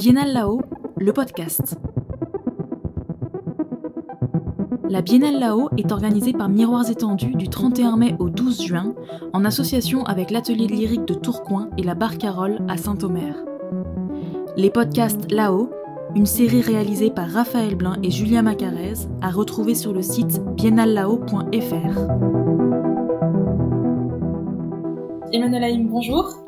Biennale là-haut, le podcast. La Biennale là-haut est organisée par Miroirs étendus du 31 mai au 12 juin, en association avec l'atelier lyrique de Tourcoing et la Barcarolle à Saint-Omer. Les podcasts là-haut, une série réalisée par Raphaël Blin et Julia Macarez, à retrouver sur le site biennallao.fr. Emmanuel Haïm, bonjour.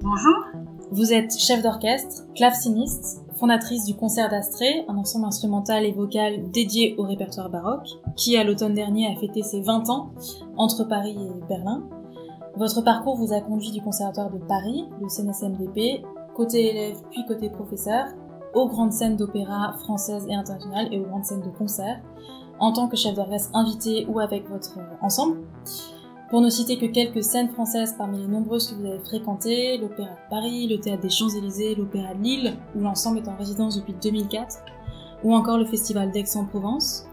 Bonjour. Vous êtes chef d'orchestre, claveciniste, fondatrice du Concert d'Astrée, un ensemble instrumental et vocal dédié au répertoire baroque, qui à l'automne dernier a fêté ses 20 ans entre Paris et Berlin. Votre parcours vous a conduit du Conservatoire de Paris, le CNSMDP, côté élève puis côté professeur, aux grandes scènes d'opéra françaises et internationales et aux grandes scènes de concert, en tant que chef d'orchestre invité ou avec votre ensemble. Pour ne citer que quelques scènes françaises parmi les nombreuses que vous avez fréquentées, l'Opéra de Paris, le Théâtre des Champs-Élysées, l'Opéra de Lille, où l'ensemble est en résidence depuis 2004, ou encore le Festival d'Aix-en-Provence.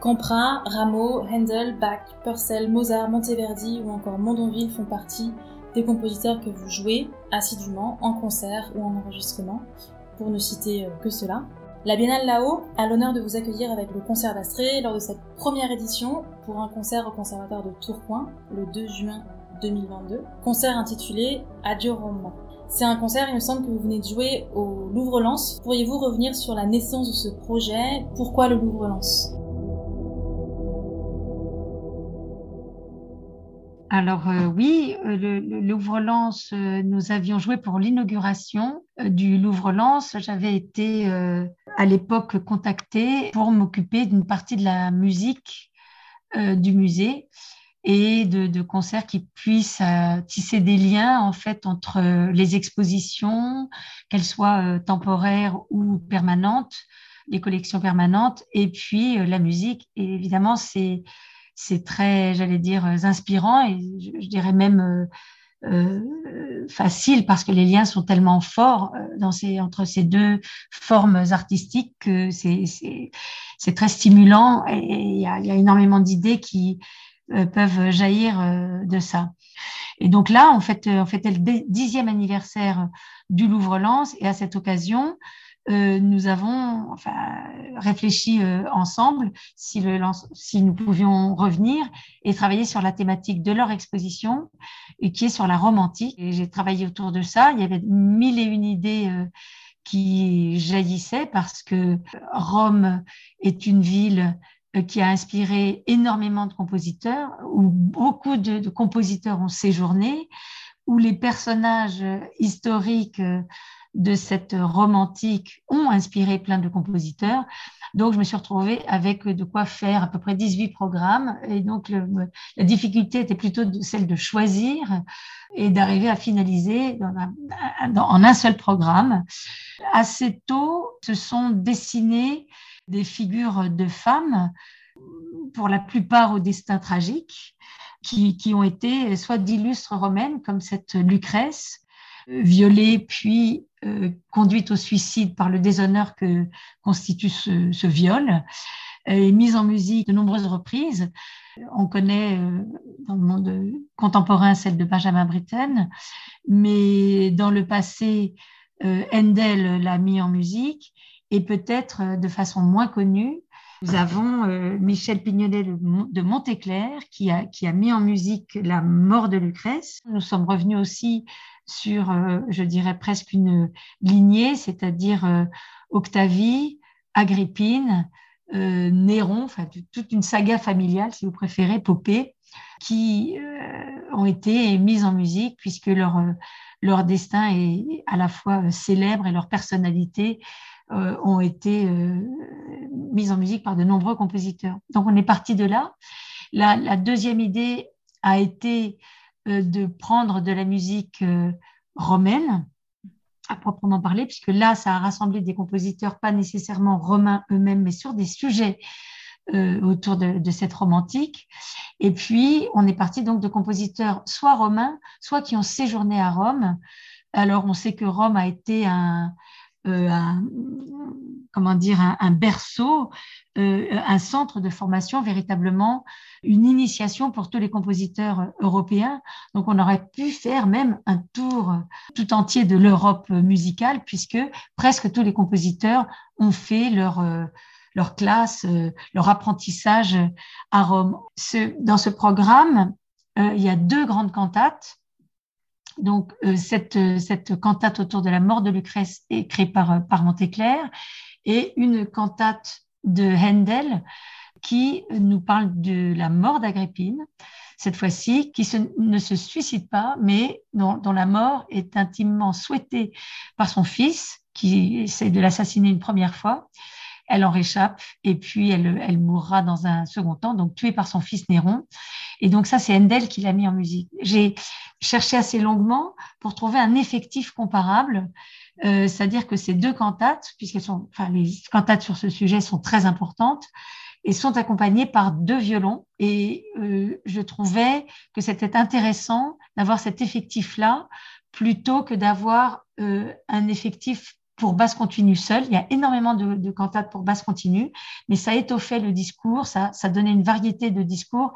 Campra, Rameau, Handel, Bach, Purcell, Mozart, Monteverdi ou encore Mondonville font partie des compositeurs que vous jouez assidûment en concert ou en enregistrement, pour ne citer euh, que cela. La Biennale là-haut a l'honneur de vous accueillir avec le concert d'Astrée lors de cette première édition pour un concert au Conservatoire de Tourcoing le 2 juin 2022. Concert intitulé Adieu Roma. C'est un concert, il me semble que vous venez de jouer au Louvre-Lens. Pourriez-vous revenir sur la naissance de ce projet? Pourquoi le Louvre-Lens? Alors euh, oui, euh, le, Louvre-Lens, euh, nous avions joué pour l'inauguration du Louvre-Lens. J'avais été à l'époque contactée pour m'occuper d'une partie de la musique du musée et de, concerts qui puissent tisser des liens en fait entre les expositions, qu'elles soient temporaires ou permanentes, les collections permanentes, et puis la musique. Et évidemment, c'est c'est très, j'allais dire, euh, inspirant et je, dirais même euh, euh, facile parce que les liens sont tellement forts dans ces, entre ces deux formes artistiques que c'est très stimulant et il y a, énormément d'idées qui peuvent jaillir de ça. Et donc là, on fait, on fêtait le dixième anniversaire du Louvre-Lens et à cette occasion, euh, nous avons enfin, réfléchi euh, ensemble si, le, si nous pouvions revenir et travailler sur la thématique de leur exposition, et qui est sur la Rome antique. Et j'ai travaillé autour de ça. Il y avait mille et une idées euh, qui jaillissaient parce que Rome est une ville qui a inspiré énormément de compositeurs, où beaucoup de, de compositeurs ont séjourné, où les personnages historiques de cette romantique ont inspiré plein de compositeurs. Donc, je me suis retrouvée avec de quoi faire à peu près 18 programmes. Et donc, la difficulté était plutôt celle de choisir et d'arriver à finaliser en un seul programme. Assez tôt, se sont dessinées des figures de femmes, pour la plupart au destin tragique, qui, qui ont été soit d'illustres romaines, comme cette Lucrèce, violée puis euh, conduite au suicide par le déshonneur que constitue ce, viol, et mise en musique de nombreuses reprises. On connaît euh, dans le monde contemporain celle de Benjamin Britten, mais dans le passé, euh, Handel l'a mis en musique et peut-être de façon moins connue, nous avons Michel Pignonnet de Monteclair qui a, qui a mis en musique La mort de Lucrèce. Nous sommes revenus aussi sur, euh, je dirais, presque une lignée, c'est-à-dire euh, Octavie, Agrippine, euh, Néron, enfin toute une saga familiale, si vous préférez, Popée, qui ont été mises en musique puisque leur, leur destin est à la fois célèbre et leur personnalité ont été mises en musique par de nombreux compositeurs. Donc on est parti de là. La, deuxième idée a été de prendre de la musique euh, romaine à proprement parler, puisque là, ça a rassemblé des compositeurs pas nécessairement romains eux-mêmes, mais sur des sujets euh, autour de, cette romantique. Et puis, on est parti donc de compositeurs soit romains, soit qui ont séjourné à Rome. Alors, on sait que Rome a été un, un, comment dire, un, berceau, un centre de formation, véritablement une initiation pour tous les compositeurs européens. Donc on aurait pu faire même un tour tout entier de l'Europe musicale, puisque presque tous les compositeurs ont fait leur leur classe, leur apprentissage à Rome. dans ce programme, il y a deux grandes cantates donc, euh, cette, euh, cette, cantate autour de la mort de Lucrèce est créée par, euh, par Monteclair et une cantate de Handel qui nous parle de la mort d'Agrippine, cette fois-ci, qui ne se suicide pas, mais dont, la mort est intimement souhaitée par son fils, qui essaie de l'assassiner une première fois. Elle en réchappe et puis elle, mourra dans un second temps, donc tuée par son fils Néron. Et donc ça, c'est Handel qui l'a mis en musique. J'ai cherché assez longuement pour trouver un effectif comparable, euh, c'est-à-dire que ces deux cantates, puisqu'elles sont, enfin les cantates sur ce sujet sont très importantes, et sont accompagnées par deux violons. Et euh, je trouvais que c'était intéressant d'avoir cet effectif-là plutôt que d'avoir euh, un effectif pour basse continue seul. Il y a énormément de, cantates pour basse continue, mais ça étoffait le discours, ça, donnait une variété de discours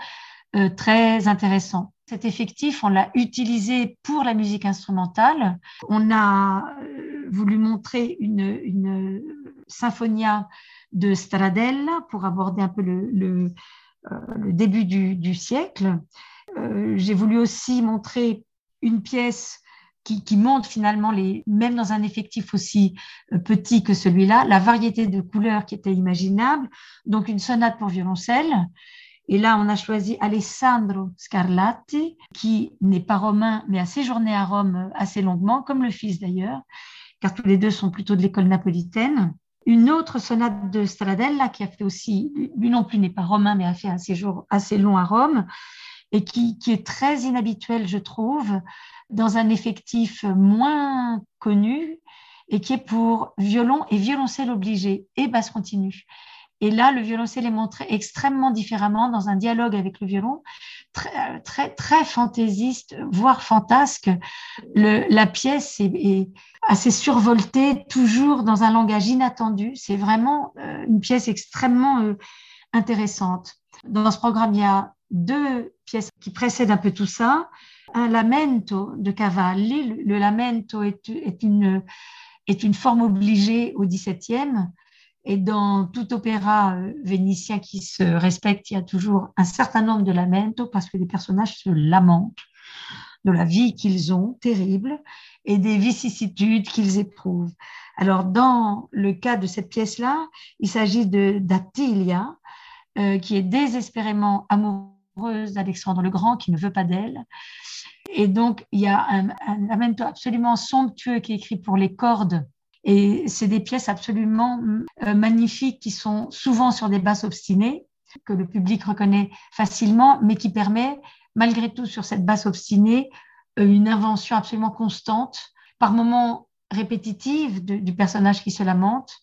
euh, très intéressant. Cet effectif, on l'a utilisé pour la musique instrumentale. On a euh, voulu montrer une, une symphonia de Stradella pour aborder un peu le, euh, début du siècle. J'ai voulu aussi montrer une pièce qui, montre finalement, les, même dans un effectif aussi petit que celui-là, la variété de couleurs qui était imaginable. Donc une sonate pour violoncelle, et là, on a choisi Alessandro Scarlatti, qui n'est pas romain, mais a séjourné à Rome assez longuement, comme le fils d'ailleurs, car tous les deux sont plutôt de l'école napolitaine. Une autre sonate de Stradella, qui a fait aussi, lui non plus n'est pas romain, mais a fait un séjour assez long à Rome, et qui, est très inhabituel, je trouve, dans un effectif moins connu, et qui est pour violon et violoncelle obligé et basse continue. Et là, le violoncelle est montré extrêmement différemment dans un dialogue avec le violon, très, très, très fantaisiste, voire fantasque. La pièce est, est, assez survoltée, toujours dans un langage inattendu. C'est vraiment euh, une pièce extrêmement euh, intéressante. Dans ce programme, il y a deux pièces qui précèdent un peu tout ça. Un lamento de Cavalli. Le, lamento est, une, est une forme obligée au XVIIe et dans tout opéra euh, vénitien qui se respecte, il y a toujours un certain nombre de lamento parce que les personnages se lamentent de la vie qu'ils ont, terrible, et des vicissitudes qu'ils éprouvent. Alors, dans le cas de cette pièce-là, il s'agit d'Attilia, euh, qui est désespérément amoureuse d'Alexandre le Grand, qui ne veut pas d'elle. Et donc, il y a un, un absolument somptueux qui est écrit pour les cordes et c'est des pièces absolument euh, magnifiques qui sont souvent sur des basses obstinées, que le public reconnaît facilement, mais qui permet, malgré tout, sur cette basse obstinée, euh, une invention absolument constante, par moments répétitive du personnage qui se lamente,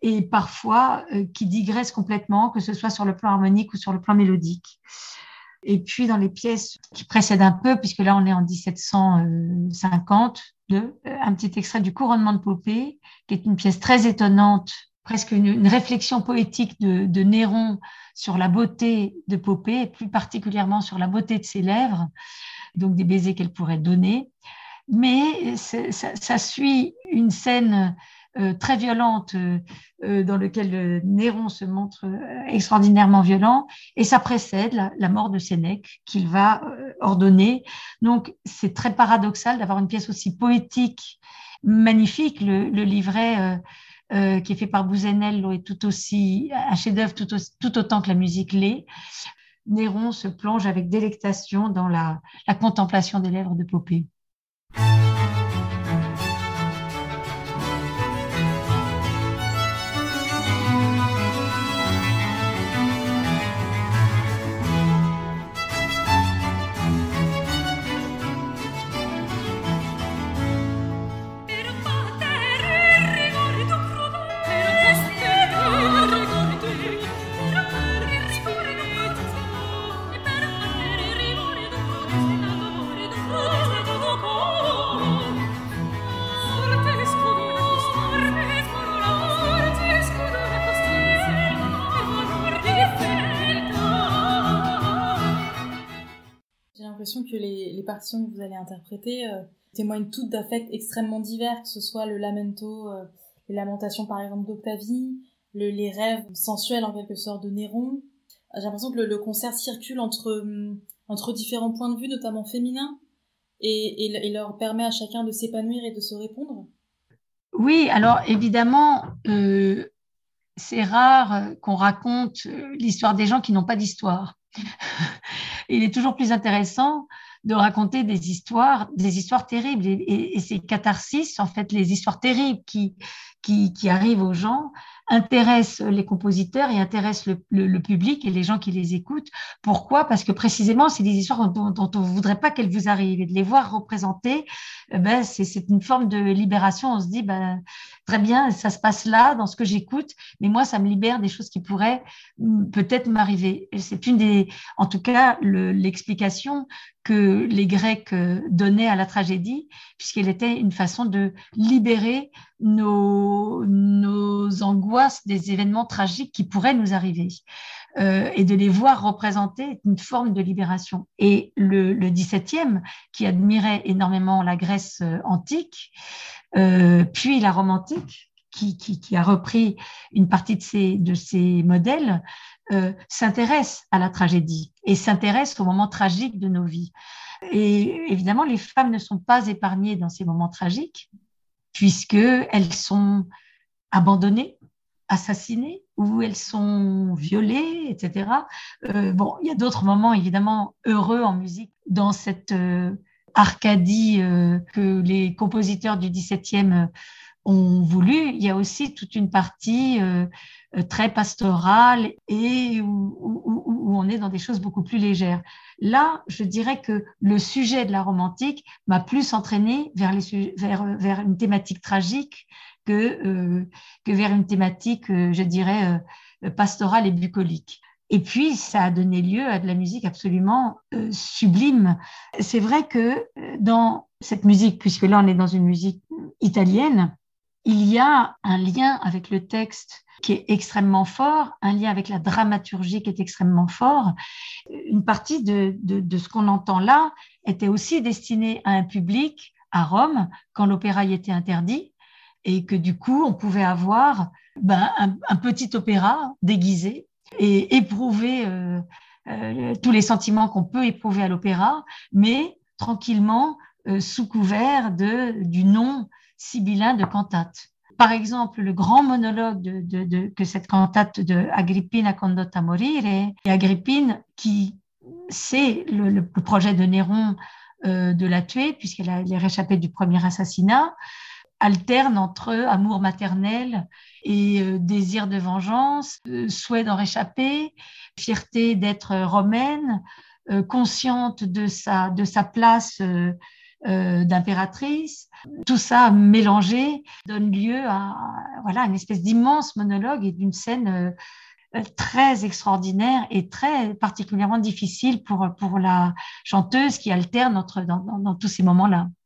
et parfois euh, qui digresse complètement, que ce soit sur le plan harmonique ou sur le plan mélodique. Et puis dans les pièces qui précèdent un peu, puisque là on est en 1750, de, euh, un petit extrait du couronnement de Popée, qui est une pièce très étonnante, presque une, réflexion poétique de, Néron sur la beauté de Popée, et plus particulièrement sur la beauté de ses lèvres, donc des baisers qu'elle pourrait donner. Mais ça, ça, suit une scène euh, très violente euh, euh, dans lequel Néron se montre extraordinairement violent et ça précède la, mort de Sénèque qu'il va ordonner. Donc c'est très paradoxal d'avoir une pièce aussi poétique, magnifique. Le, livret euh, qui est fait par Bouzenello est tout aussi un chef-d'œuvre tout, tout, autant que la musique l'est. Néron se plonge avec délectation dans la, la contemplation des lèvres de Popée. Les, partitions que vous allez interpréter euh, témoignent toutes d'affects extrêmement divers, que ce soit le lamento, euh, les lamentations par exemple d'Octavie, les rêves sensuels en quelque sorte de Néron. J'ai l'impression que le, concert circule entre, hum, entre différents points de vue, notamment féminins, et, et, leur permet à chacun de s'épanouir et de se répondre. Oui, alors évidemment, euh, c'est rare qu'on raconte l'histoire des gens qui n'ont pas d'histoire. Il est toujours plus intéressant de raconter des histoires, des histoires terribles. Et, et, ces catharsis, en fait, les histoires terribles qui, qui, qui arrivent aux gens, intéressent les compositeurs et intéressent le, public et les gens qui les écoutent. Pourquoi? Parce que précisément, c'est des histoires dont, dont on ne voudrait pas qu'elles vous arrivent. Et de les voir représentées, eh ben, c'est une forme de libération. On se dit, ben, très bien, ça se passe là, dans ce que j'écoute, mais moi, ça me libère des choses qui pourraient mm, peut-être m'arriver. C'est une des, en tout cas, l'explication que les Grecs euh, donnaient à la tragédie, puisqu'elle était une façon de libérer nos, nos angoisses des événements tragiques qui pourraient nous arriver. Euh, et de les voir représenter une forme de libération. Et le, le 17e, qui admirait énormément la Grèce euh, antique, euh, puis la romantique, qui, qui, qui, a repris une partie de ces, de ces modèles, euh, s'intéresse à la tragédie et s'intéresse aux moments tragiques de nos vies. Et évidemment, les femmes ne sont pas épargnées dans ces moments tragiques, puisqu'elles sont abandonnées, assassinées, ou elles sont violées, etc. Euh, bon, il y a d'autres moments évidemment heureux en musique dans cette euh, Arcadie euh, que les compositeurs du XVIIe ont voulu. Il y a aussi toute une partie très pastorale et où, où, où, on est dans des choses beaucoup plus légères. Là, je dirais que le sujet de la romantique m'a plus entraîné vers, les, vers, vers une thématique tragique que, euh, que vers une thématique, euh, je dirais, euh, pastorale et bucolique. Et puis, ça a donné lieu à de la musique absolument euh, sublime. C'est vrai que dans cette musique, puisque là, on est dans une musique italienne, il y a un lien avec le texte qui est extrêmement fort, un lien avec la dramaturgie qui est extrêmement fort. Une partie de, ce qu'on entend là était aussi destinée à un public à Rome quand l'opéra y était interdit et que du coup, on pouvait avoir ben, un, un, petit opéra déguisé et éprouver euh, euh, tous les sentiments qu'on peut éprouver à l'opéra, mais tranquillement euh, sous couvert de, du nom sibyllin de cantate. Par exemple, le grand monologue de, que cette cantate de Agrippina condotta morire, et Agrippine qui c'est le, projet de Néron euh, de la tuer puisqu'elle est réchappée du premier assassinat, alterne entre amour maternel et euh, désir de vengeance, euh, souhait d'en réchapper, fierté d'être romaine, consciente de sa, de sa place euh, euh, d'impératrice. Tout ça mélangé donne lieu à voilà, une espèce d'immense monologue et d'une scène très extraordinaire et très particulièrement difficile pour, pour la chanteuse qui alterne entre, dans, dans, dans tous ces moments-là. J'ai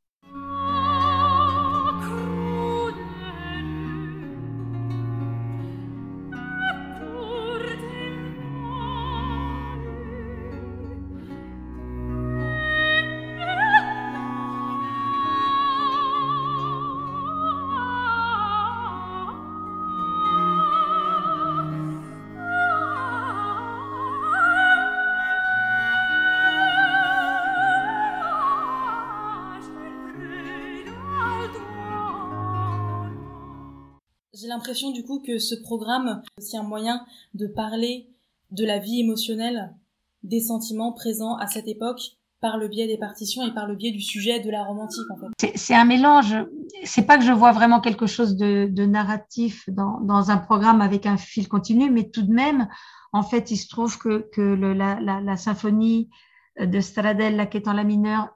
l'impression du coup que ce programme est aussi un moyen de parler de la vie émotionnelle, des sentiments présents à cette époque par le biais des partitions et par le biais du sujet de la romantique. C'est un mélange. C'est pas que je vois vraiment quelque chose de, de narratif dans, un programme avec un fil continu, mais tout de même, en fait, il se trouve que, que la, symphonie de Stradella qui est en la mineur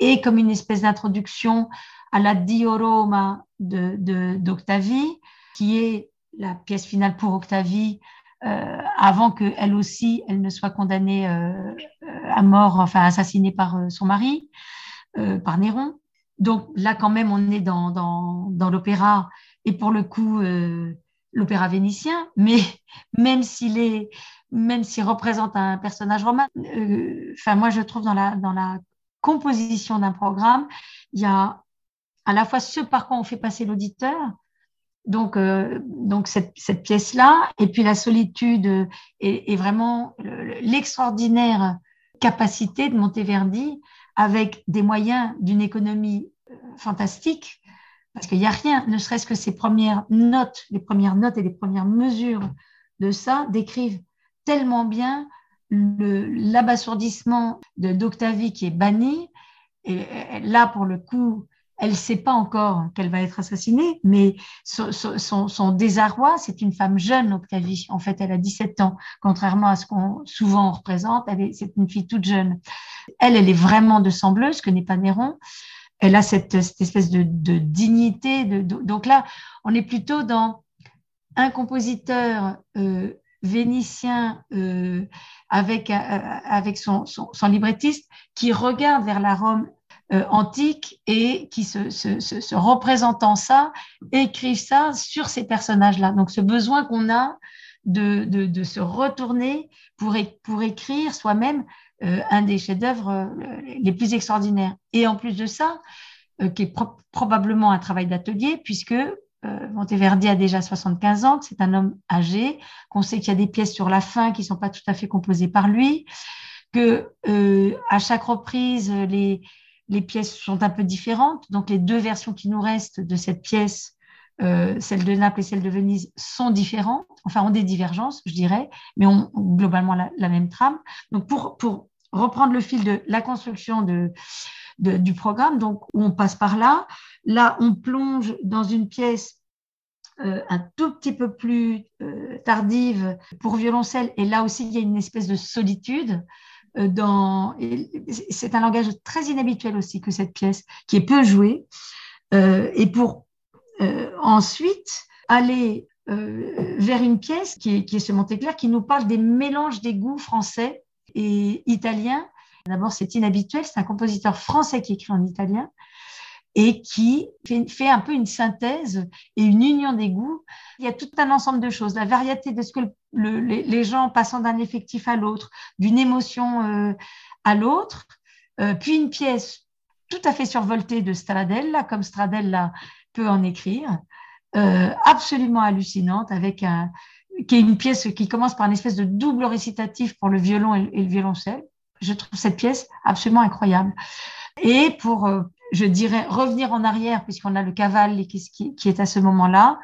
est comme une espèce d'introduction à la Dio Roma de d'Octavie qui est la pièce finale pour Octavie, euh, avant qu'elle aussi, elle ne soit condamnée euh, à mort, enfin assassinée par euh, son mari, euh, par Néron. Donc là, quand même, on est dans, dans, dans l'opéra, et pour le coup, euh, l'opéra vénitien, mais même s'il est même s'il représente un personnage romain. Enfin, moi, je trouve dans la, dans la composition d'un programme, il y a à la fois ce par quoi on fait passer l'auditeur, donc, donc cette, pièce-là, et puis la solitude et, vraiment l'extraordinaire capacité de Monteverdi avec des moyens d'une économie fantastique, parce qu'il n'y a rien, ne serait-ce que ces premières notes, les premières notes et les premières mesures de ça décrivent tellement bien l'abasourdissement d'Octavie qui est banni. Et là, pour le coup, elle ne sait pas encore qu'elle va être assassinée, mais son, désarroi, c'est une femme jeune, Octavie. En fait, elle a 17 ans, contrairement à ce qu'on souvent représente. C'est une fille toute jeune. Elle, elle est vraiment de sembleuse, que n'est pas Néron elle a cette, espèce de, dignité. Donc là, on est plutôt dans un compositeur euh, vénitien euh, avec, euh, son, librettiste qui regarde vers la Rome antique et qui, se, se, représentant ça, écrivent ça sur ces personnages-là. Donc ce besoin qu'on a de, de, se retourner pour, pour écrire soi-même euh, un des chefs-d'œuvre euh, les plus extraordinaires. Et en plus de ça, euh, qui est probablement un travail d'atelier, puisque Monteverdi a déjà 75 ans, c'est un homme âgé, qu'on sait qu'il y a des pièces sur la fin qui ne sont pas tout à fait composées par lui, que à chaque reprise, les, les pièces sont un peu différentes. Donc les deux versions qui nous restent de cette pièce, celle de Naples et celle de Venise, sont différentes, enfin ont des divergences, je dirais, mais ont, globalement la, même trame. Donc pour, reprendre le fil de la construction du programme. Donc, on passe par là. Là, on plonge dans une pièce euh, un tout petit peu plus euh, tardive pour violoncelle. Et là aussi, il y a une espèce de solitude. Euh, dans... C'est un langage très inhabituel aussi que cette pièce, qui est peu jouée. et pour ensuite aller vers une pièce qui est, qui est ce Monteclair, qui nous parle des mélanges des goûts français et italien. D'abord, c'est inhabituel, c'est un compositeur français qui écrit en italien et qui fait, un peu une synthèse et une union des goûts. Il y a tout un ensemble de choses, la variété de ce que les, gens passant d'un effectif à l'autre, d'une émotion euh, à l'autre, euh, puis une pièce tout à fait survoltée de Stradella, comme Stradella peut en écrire, euh, absolument hallucinante, avec un, qui est une pièce qui commence par une espèce de double récitatif pour le violon et, le violoncelle. Je trouve cette pièce absolument incroyable. Et pour, je dirais, revenir en arrière, puisqu'on a le cavale qui, est à ce moment-là,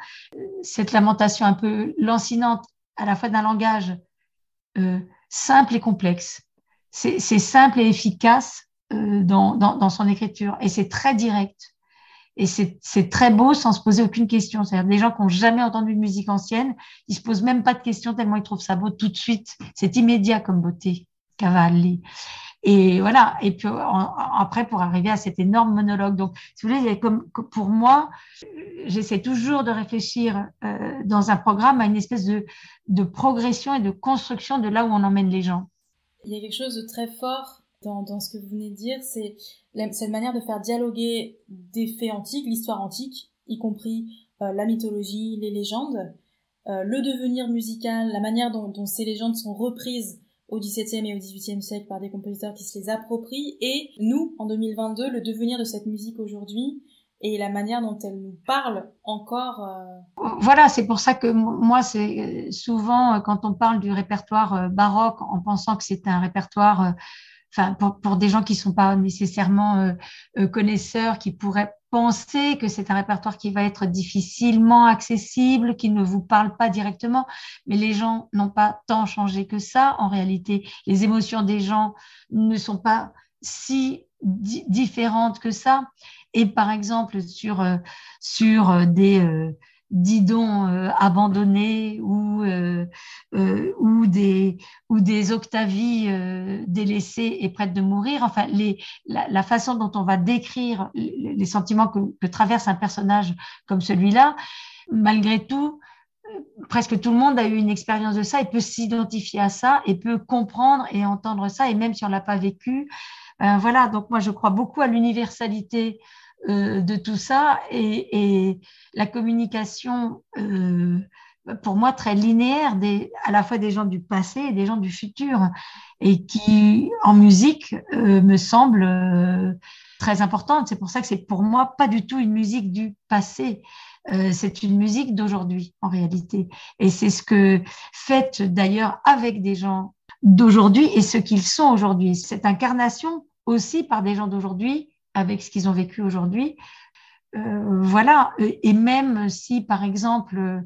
cette lamentation un peu lancinante, à la fois d'un langage euh, simple et complexe. C'est simple et efficace euh, dans, dans, dans son écriture, et c'est très direct. Et c'est très beau sans se poser aucune question. C'est-à-dire des gens qui n'ont jamais entendu de musique ancienne, ils se posent même pas de questions tellement ils trouvent ça beau tout de suite. C'est immédiat comme beauté, Cavalli. Et voilà. Et puis après, pour arriver à cet énorme monologue. Donc, si vous voulez, comme pour moi, j'essaie toujours de réfléchir euh, dans un programme à une espèce de, progression et de construction de là où on emmène les gens. Il y a quelque chose de très fort dans, ce que vous venez de dire, c'est cette manière de faire dialoguer des faits antiques, l'histoire antique, y compris euh, la mythologie, les légendes, euh, le devenir musical, la manière dont, ces légendes sont reprises au XVIIe et au XVIIIe siècle par des compositeurs qui se les approprient, et nous, en 2022, le devenir de cette musique aujourd'hui, et la manière dont elle nous parle encore. Euh, voilà, c'est pour ça que moi, c'est souvent quand on parle du répertoire baroque, en pensant que c'est un répertoire enfin pour, pour, des gens qui sont pas nécessairement euh, euh, connaisseurs, qui pourraient penser que c'est un répertoire qui va être difficilement accessible, qui ne vous parle pas directement, mais les gens n'ont pas tant changé que ça. En réalité, les émotions des gens ne sont pas si différentes que ça. Et par exemple, sur, euh, sur des, Didon euh, abandonnés ou, euh, euh, ou, des, ou des Octavies délaissées et prêtes de mourir. Enfin, la, façon dont on va décrire les, sentiments que, que, traverse un personnage comme celui-là, malgré tout, presque tout le monde a eu une expérience de ça et peut s'identifier à ça et peut comprendre et entendre ça. Et même si on l'a pas vécu, voilà. Donc moi, je crois beaucoup à l'universalité euh, de tout ça et, la communication euh, pour moi, très linéaire, des, à la fois des gens du passé et des gens du futur, et qui, en musique, euh, me semble très importante. C'est pour ça que c'est pour moi pas du tout une musique du passé. C'est une musique d'aujourd'hui, en réalité. Et c'est ce que faites d'ailleurs avec des gens d'aujourd'hui et ce qu'ils sont aujourd'hui. Cette incarnation aussi par des gens d'aujourd'hui, avec ce qu'ils ont vécu aujourd'hui, euh, voilà, et même si par exemple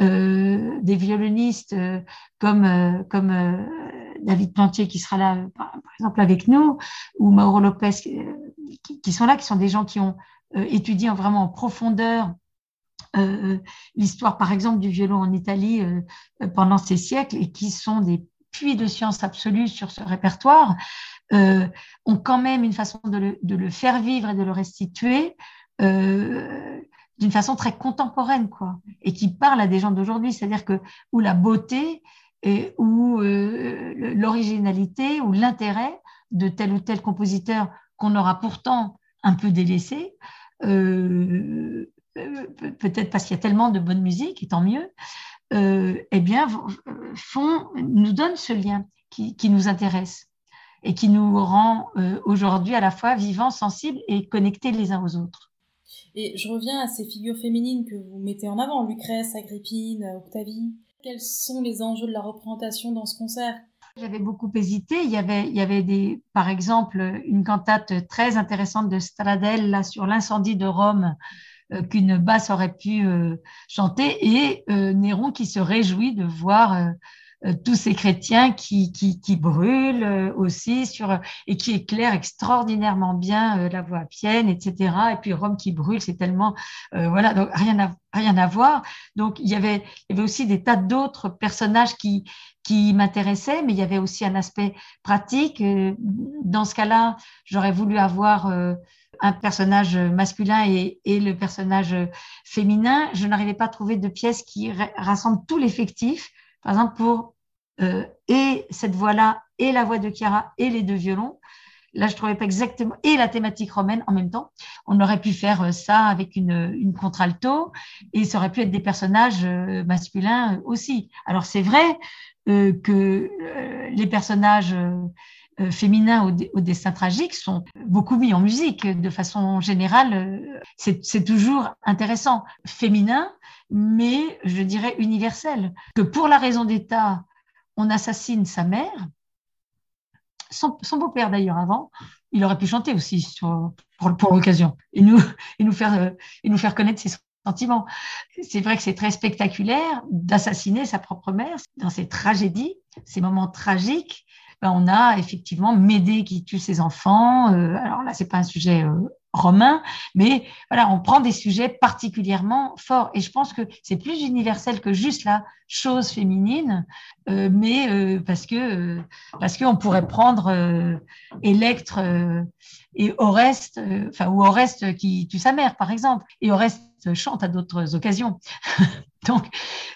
euh, des violonistes euh, comme, comme David Plantier qui sera là par, exemple avec nous, ou Mauro Lopez qui, sont là, qui sont des gens qui ont étudié vraiment en profondeur l'histoire par exemple du violon en Italie pendant ces siècles et qui sont des puits de science absolue sur ce répertoire, ont quand même une façon de le, faire vivre et de le restituer euh, d'une façon très contemporaine, quoi, et qui parle à des gens d'aujourd'hui. C'est-à-dire que où la beauté et, euh, l'originalité ou l'intérêt de tel ou tel compositeur qu'on aura pourtant un peu délaissé, euh, peut-être parce qu'il y a tellement de bonne musique, et tant mieux, eh bien, font, nous donnent ce lien qui nous intéresse et qui nous rend aujourd'hui à la fois vivants, sensibles et connectés les uns aux autres. Et je reviens à ces figures féminines que vous mettez en avant, Lucrèce, Agrippine, Octavie. Quels sont les enjeux de la représentation dans ce concert? J'avais beaucoup hésité. Il y avait, il y avait des, par exemple, une cantate très intéressante de Stradel là, sur l'incendie de Rome euh, qu'une basse aurait pu euh, chanter et euh, Néron qui se réjouit de voir euh, tous ces chrétiens qui, qui, qui brûlent euh, aussi sur, et qui éclairent extraordinairement bien euh, la voie appienne, etc. Et puis Rome qui brûle, c'est tellement, voilà, donc rien à, rien à voir. Donc il y avait, il y avait aussi des tas d'autres personnages qui, qui m'intéressaient, mais il y avait aussi un aspect pratique. Dans ce cas-là, j'aurais voulu avoir un personnage masculin et, et, le personnage féminin. Je n'arrivais pas à trouver de pièce qui rassemble tout l'effectif par exemple, pour euh, et cette voix-là, et la voix de Chiara, et les deux violons, là, je trouvais pas exactement, et la thématique romaine en même temps. On aurait pu faire euh, ça avec une, contralto, et ça aurait pu être des personnages euh, masculins aussi. Alors, c'est vrai que les personnages féminins au, au, destin tragique sont beaucoup mis en musique de façon générale. C'est toujours intéressant. Féminin, mais je dirais universel. Que pour la raison d'État, on assassine sa mère, son, beau-père d'ailleurs avant, il aurait pu chanter aussi pour, l'occasion et nous, et, nous faire, et nous faire connaître ses sentiments. C'est vrai que c'est très spectaculaire d'assassiner sa propre mère dans ces tragédies, ces moments tragiques. Ben, on a effectivement Médée qui tue ses enfants. Euh, alors là, c'est pas un sujet euh, romain, mais voilà, on prend des sujets particulièrement forts. Et je pense que c'est plus universel que juste la chose féminine, euh, mais euh, parce que euh, parce qu'on pourrait prendre euh, Électre et Oreste, enfin ou Oreste qui tue sa mère, par exemple, et Oreste chante à d'autres occasions. Donc,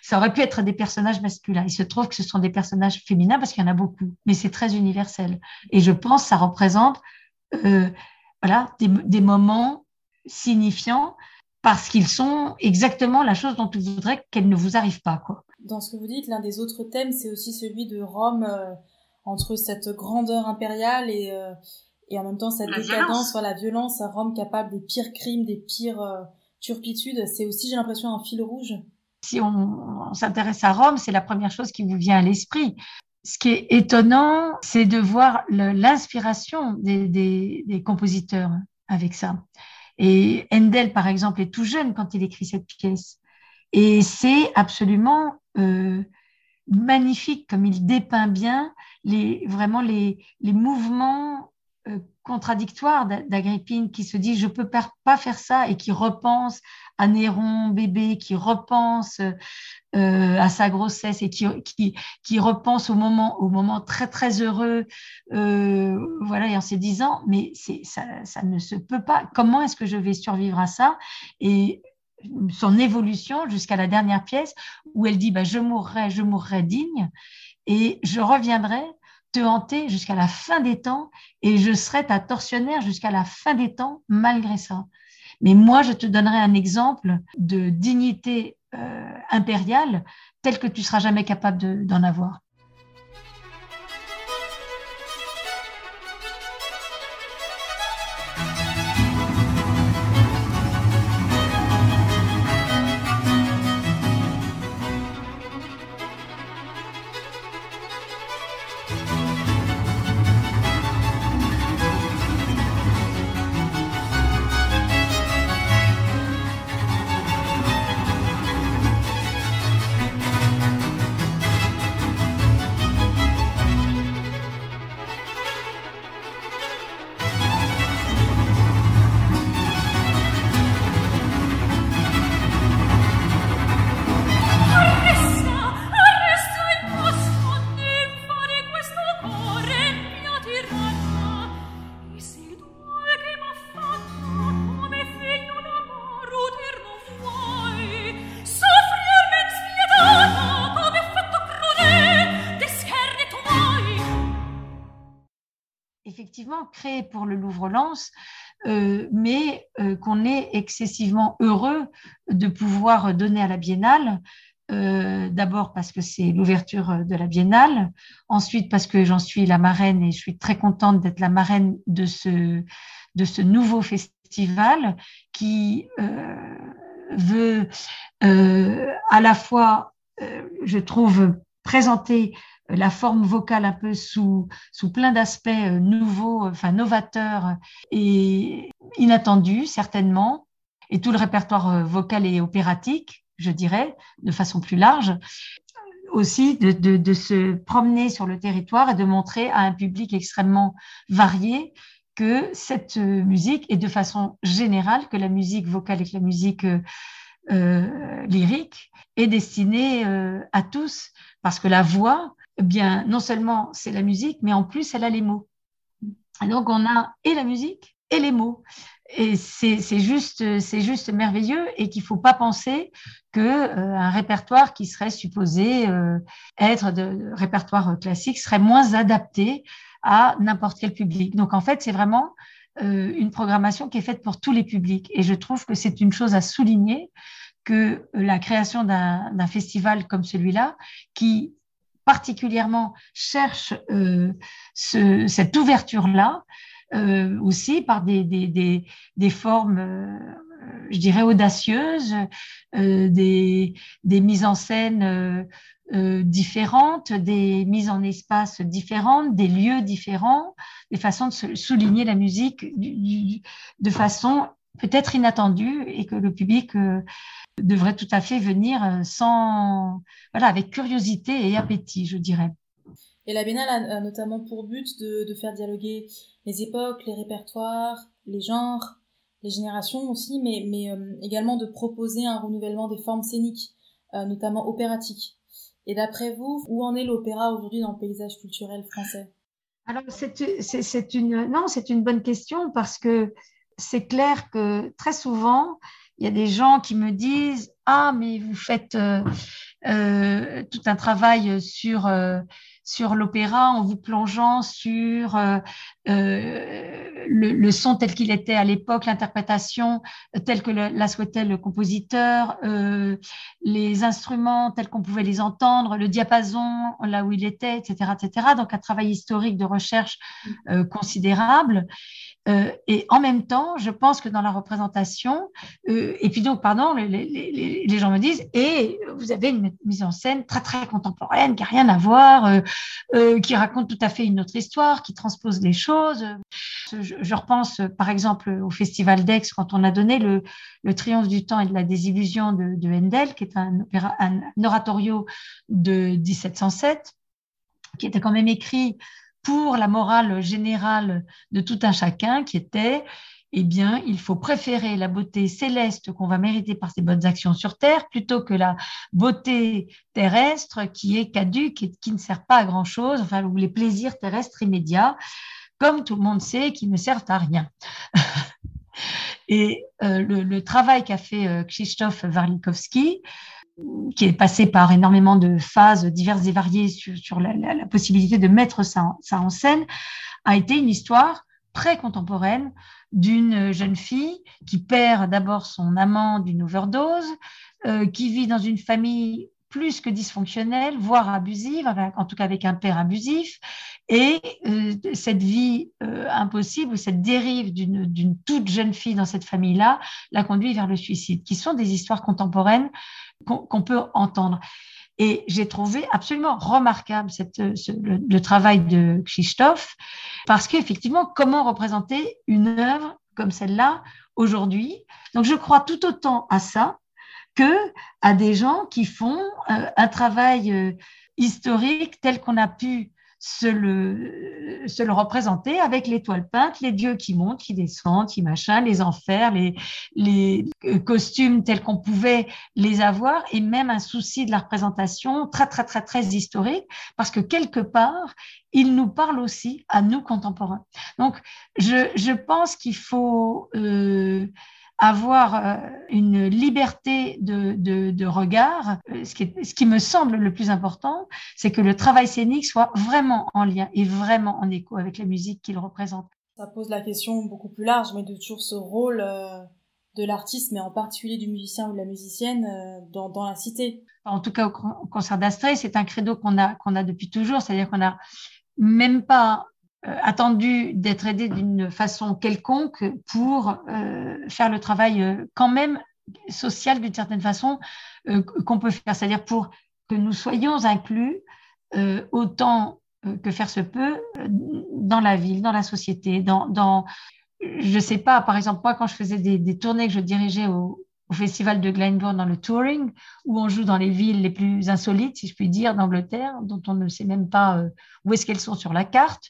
ça aurait pu être des personnages masculins. Il se trouve que ce sont des personnages féminins parce qu'il y en a beaucoup, mais c'est très universel. Et je pense que ça représente euh, voilà, des, moments signifiants parce qu'ils sont exactement la chose dont vous voudrez qu'elle ne vous arrive pas. Quoi. Dans ce que vous dites, l'un des autres thèmes, c'est aussi celui de Rome, euh, entre cette grandeur impériale et, euh, et en même temps cette décadence, la violence à Rome capable des pires crimes, des pires euh, turpitudes. C'est aussi, j'ai l'impression, un fil rouge. Si on s'intéresse à Rome, c'est la première chose qui vous vient à l'esprit ce qui est étonnant, c'est de voir l'inspiration des, compositeurs avec ça. Et Handel, par exemple, est tout jeune quand il écrit cette pièce. Et c'est absolument euh, magnifique comme il dépeint bien les, vraiment les, mouvements contradictoire d'Agrippine qui se dit je peux pas faire ça et qui repense à Néron bébé, qui repense euh, à sa grossesse et qui, qui, qui, repense au moment, au moment très très heureux, euh, voilà, et en se disant mais ça, ça ne se peut pas. Comment est-ce que je vais survivre à ça? Et son évolution jusqu'à la dernière pièce où elle dit bah, je mourrai, je mourrai digne et je reviendrai te hanter jusqu'à la fin des temps et je serai ta tortionnaire jusqu'à la fin des temps malgré ça. Mais moi, je te donnerai un exemple de dignité impériale telle que tu seras jamais capable d'en avoir. Pour le Louvre-Lens, euh, mais euh, qu'on est excessivement heureux de pouvoir donner à la Biennale. Euh, d'abord parce que c'est l'ouverture de la Biennale, ensuite parce que j'en suis la marraine et je suis très contente d'être la marraine de ce, de ce nouveau festival qui veut à la fois, je trouve, présenter la forme vocale un peu sous, sous plein d'aspects euh, nouveaux, enfin novateurs et inattendus certainement, et tout le répertoire euh, vocal et opératique, je dirais, de façon plus large. Aussi de, de, de, se promener sur le territoire et de montrer à un public extrêmement varié que cette euh, musique, et de façon générale, que la musique vocale et que la musique euh, lyrique est destinée euh, à tous, parce que la voix, eh bien, non seulement c'est la musique, mais en plus, elle a les mots. Donc, on a et la musique et les mots. Et c'est juste, c'est juste merveilleux et qu'il faut pas penser que euh, un répertoire qui serait supposé euh, être de, répertoire classique serait moins adapté à n'importe quel public. Donc en fait, c'est vraiment euh, une programmation qui est faite pour tous les publics. Et je trouve que c'est une chose à souligner que la création d'un festival comme celui-là, qui particulièrement cherche euh, ce, cette ouverture-là, euh, aussi par des, des, des, des formes, euh, je dirais, audacieuses, euh, des, mises en scène euh, différentes, des mises en espace différentes, des lieux différents, des façons de souligner la musique du, de façon peut-être inattendue et que le public devrait tout à fait venir sans, voilà, avec curiosité et appétit, je dirais. Et la Biennale a, notamment pour but de, de, faire dialoguer les époques, les répertoires, les genres, les générations aussi, mais, mais euh, également de proposer un renouvellement des formes scéniques, euh, notamment opératiques. Et d'après vous, où en est l'opéra aujourd'hui dans le paysage culturel français? Alors c'est une non, c'est une bonne question parce que c'est clair que très souvent il y a des gens qui me disent ah mais vous faites euh, euh tout un travail sur euh, sur l'opéra en vous plongeant sur euh, le, le, son tel qu'il était à l'époque, l'interprétation telle que le, la souhaitait le compositeur, les instruments tels qu'on pouvait les entendre, le diapason là où il était, etc., etc. Donc un travail historique de recherche euh, considérable. Euh, et en même temps, je pense que dans la représentation, euh, et puis donc, pardon, les, les, les, gens me disent, et vous avez une mise en scène très très contemporaine, qui a rien à voir, euh, euh qui raconte tout à fait une autre histoire, qui transpose les choses. Je, je repense par exemple au Festival d'Aix quand on a donné le, le, Triomphe du temps et de la désillusion de, de Handel, qui est un, opéra, un oratorio de 1707, qui était quand même écrit pour la morale générale de tout un chacun qui était eh bien, il faut préférer la beauté céleste qu'on va mériter par ses bonnes actions sur Terre plutôt que la beauté terrestre qui est caduque et qui ne sert pas à grand-chose, enfin, ou les plaisirs terrestres immédiats, comme tout le monde sait, qui ne servent à rien. et euh, le, travail qu'a fait euh, Krzysztof Warlikowski, qui est passé par énormément de phases diverses et variées sur, la, possibilité de mettre ça, en scène, a été une histoire très contemporaine d'une jeune fille qui perd d'abord son amant d'une overdose, qui vit dans une famille plus que dysfonctionnelle, voire abusive, en tout cas avec un père abusif. Et euh, cette vie euh, impossible ou cette dérive d'une toute jeune fille dans cette famille-là la conduit vers le suicide, qui sont des histoires contemporaines qu'on peut entendre. Et j'ai trouvé absolument remarquable le, travail de Christophe, parce qu'effectivement, comment représenter une œuvre comme celle-là aujourd'hui? Donc, je crois tout autant à ça que à des gens qui font euh, un travail euh, historique tel qu'on a pu se le, se le représenter avec l'étoile peinte, les dieux qui montent, qui descendent, qui machin, les enfers, les, les euh, costumes tels qu'on pouvait les avoir, et même un souci de la représentation très, très, très, très historique, parce que quelque part, il nous parle aussi à nous contemporains. Donc, je, je pense qu'il faut... Euh, avoir euh, une liberté de, de, regard. Euh, ce qui, ce qui me semble le plus important, c'est que le travail scénique soit vraiment en lien et vraiment en écho avec la musique qu'il représente. Ça pose la question beaucoup plus large, mais de toujours ce rôle euh, de l'artiste, mais en particulier du musicien ou de la musicienne dans, dans la cité. En tout cas, au concert d'Astrée, c'est un credo qu'on a, qu'on a depuis toujours, c'est-à-dire qu'on a même pas attendu d'être aidé d'une façon quelconque pour euh, faire le travail euh, quand même social d'une certaine façon qu'on peut faire, c'est-à-dire pour que nous soyons inclus autant que faire se peut dans la ville, dans la société, dans, dans je ne sais pas, par exemple, moi, quand je faisais des, tournées que je dirigeais au, festival de Glenbourne dans le touring, où on joue dans les villes les plus insolites, si je puis dire, d'Angleterre, dont on ne sait même pas euh, où est-ce qu'elles sont sur la carte.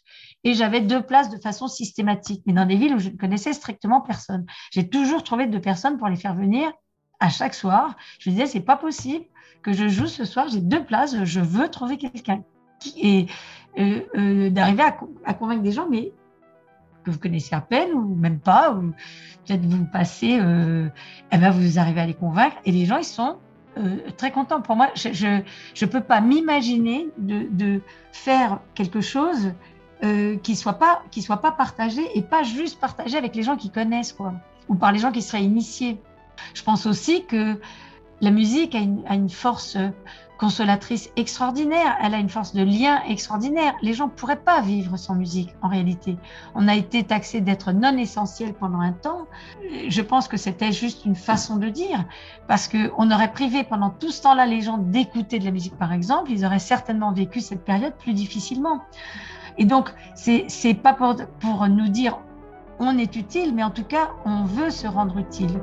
Et j'avais deux places de façon systématique, mais dans des villes où je ne connaissais strictement personne. J'ai toujours trouvé deux personnes pour les faire venir à chaque soir. Je me disais, c'est pas possible que je joue ce soir, j'ai deux places, je veux trouver quelqu'un. Et euh, euh, d'arriver à, convaincre des gens, mais que vous connaissez à peine ou même pas, peut-être vous passez, euh, eh ben vous arrivez à les convaincre et les gens ils sont euh, très contents. Pour moi, je ne peux pas m'imaginer de, faire quelque chose euh, qui soit pas qui soit pas partagé et pas juste partagé avec les gens qui connaissent quoi, ou par les gens qui seraient initiés. Je pense aussi que la musique a une, a une force consolatrice extraordinaire, elle a une force de lien extraordinaire. Les gens ne pourraient pas vivre sans musique en réalité. On a été taxé d'être non essentiel pendant un temps. Je pense que c'était juste une façon de dire parce qu'on aurait privé pendant tout ce temps-là les gens d'écouter de la musique par exemple, ils auraient certainement vécu cette période plus difficilement. Et donc, c'est pas pour, pour nous dire on est utile, mais en tout cas, on veut se rendre utile.